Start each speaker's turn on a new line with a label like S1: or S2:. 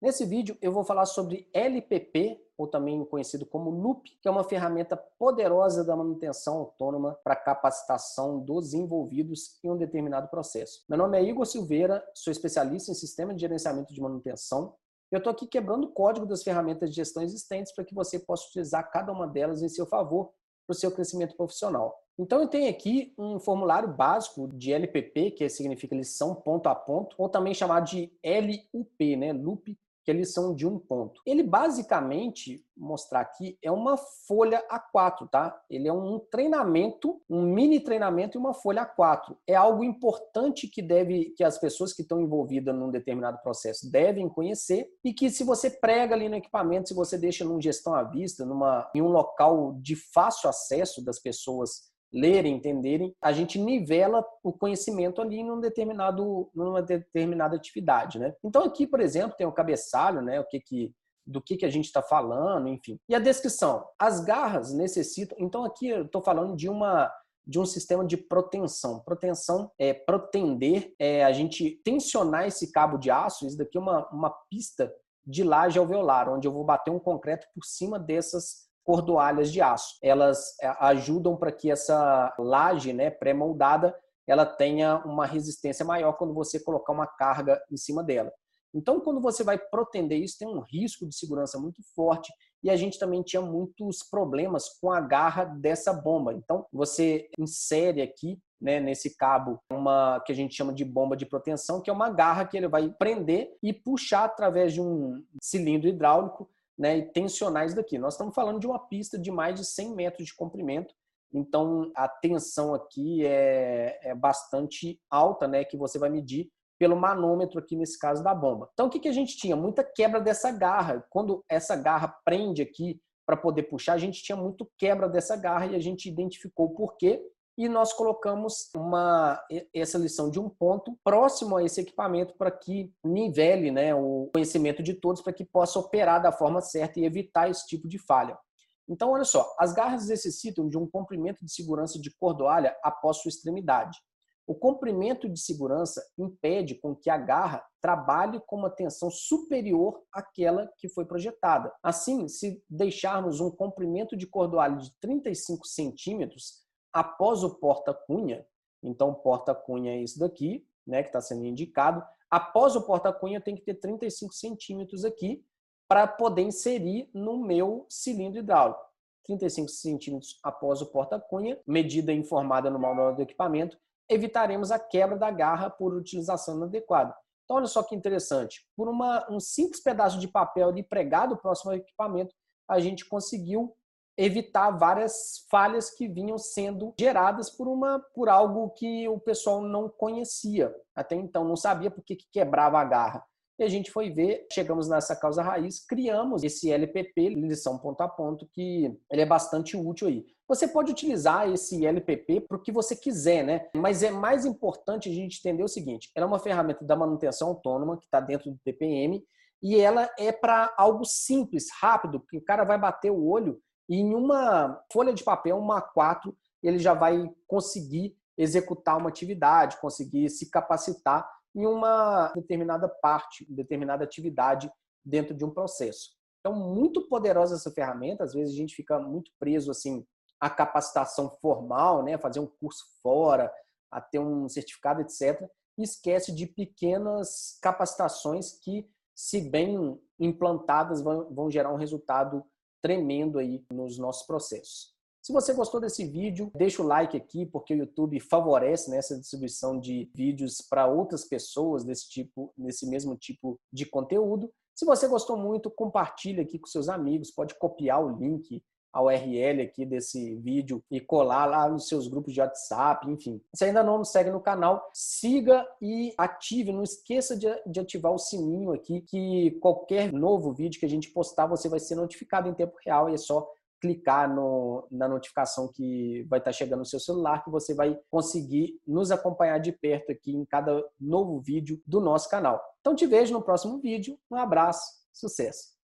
S1: Nesse vídeo eu vou falar sobre LPP, ou também conhecido como Loop, que é uma ferramenta poderosa da manutenção autônoma para capacitação dos envolvidos em um determinado processo. Meu nome é Igor Silveira, sou especialista em sistema de gerenciamento de manutenção. Eu estou aqui quebrando o código das ferramentas de gestão existentes para que você possa utilizar cada uma delas em seu favor para o seu crescimento profissional. Então eu tenho aqui um formulário básico de LPP, que significa lição ponto a ponto, ou também chamado de LUP, né? Loop que eles são de um ponto. Ele basicamente, mostrar aqui, é uma folha A4, tá? Ele é um treinamento, um mini treinamento e uma folha A4. É algo importante que deve, que as pessoas que estão envolvidas num determinado processo devem conhecer e que se você prega ali no equipamento, se você deixa num gestão à vista, numa, em um local de fácil acesso das pessoas lerem, entenderem, a gente nivela o conhecimento ali num determinado, numa determinada atividade, né? Então aqui, por exemplo, tem o cabeçalho, né? O que que do que, que a gente está falando, enfim. E a descrição. As garras necessitam. Então, aqui eu estou falando de uma de um sistema de proteção. Proteção é protender, é a gente tensionar esse cabo de aço. Isso daqui é uma, uma pista de laje alveolar, onde eu vou bater um concreto por cima dessas cordoalhas de aço. Elas é, ajudam para que essa laje né, pré-moldada ela tenha uma resistência maior quando você colocar uma carga em cima dela. Então, quando você vai protender isso, tem um risco de segurança muito forte e a gente também tinha muitos problemas com a garra dessa bomba. Então, você insere aqui, né, nesse cabo, uma que a gente chama de bomba de proteção, que é uma garra que ele vai prender e puxar através de um cilindro hidráulico né, e tensionar isso daqui. Nós estamos falando de uma pista de mais de 100 metros de comprimento, então a tensão aqui é, é bastante alta, né, que você vai medir pelo manômetro aqui nesse caso da bomba. Então o que, que a gente tinha? Muita quebra dessa garra. Quando essa garra prende aqui para poder puxar, a gente tinha muito quebra dessa garra e a gente identificou o porquê e nós colocamos uma, essa lição de um ponto próximo a esse equipamento para que nivele né, o conhecimento de todos para que possa operar da forma certa e evitar esse tipo de falha. Então, olha só, as garras necessitam de um comprimento de segurança de cordoalha após sua extremidade. O comprimento de segurança impede com que a garra trabalhe com uma tensão superior àquela que foi projetada. Assim, se deixarmos um comprimento de cordoalha de 35 centímetros, após o porta-cunha, então porta-cunha é isso daqui, né, que está sendo indicado, após o porta-cunha tem que ter 35 centímetros aqui para poder inserir no meu cilindro hidráulico. 35 centímetros após o porta-cunha, medida informada no manual do equipamento, evitaremos a quebra da garra por utilização inadequada. Então, olha só que interessante. Por uma, um simples pedaço de papel ali pregado próximo ao equipamento, a gente conseguiu evitar várias falhas que vinham sendo geradas por uma por algo que o pessoal não conhecia até então, não sabia por que, que quebrava a garra. E a gente foi ver, chegamos nessa causa raiz, criamos esse LPP, lição ponto a ponto, que ele é bastante útil aí. Você pode utilizar esse LPP para o que você quiser, né? Mas é mais importante a gente entender o seguinte: ela é uma ferramenta da manutenção autônoma que está dentro do TPM e ela é para algo simples, rápido, que o cara vai bater o olho e em uma folha de papel, uma A4, ele já vai conseguir executar uma atividade, conseguir se capacitar em uma determinada parte, determinada atividade dentro de um processo. Então, muito poderosa essa ferramenta. Às vezes a gente fica muito preso assim à capacitação formal, né, fazer um curso fora, a ter um certificado, etc. E esquece de pequenas capacitações que, se bem implantadas, vão, vão gerar um resultado tremendo aí nos nossos processos. Se você gostou desse vídeo, deixa o like aqui, porque o YouTube favorece nessa né, distribuição de vídeos para outras pessoas desse tipo, nesse mesmo tipo de conteúdo. Se você gostou muito, compartilhe aqui com seus amigos, pode copiar o link, a URL aqui desse vídeo e colar lá nos seus grupos de WhatsApp, enfim. Se ainda não nos segue no canal, siga e ative, não esqueça de, de ativar o sininho aqui, que qualquer novo vídeo que a gente postar, você vai ser notificado em tempo real e é só clicar no, na notificação que vai estar chegando no seu celular, que você vai conseguir nos acompanhar de perto aqui em cada novo vídeo do nosso canal. Então te vejo no próximo vídeo. Um abraço, sucesso!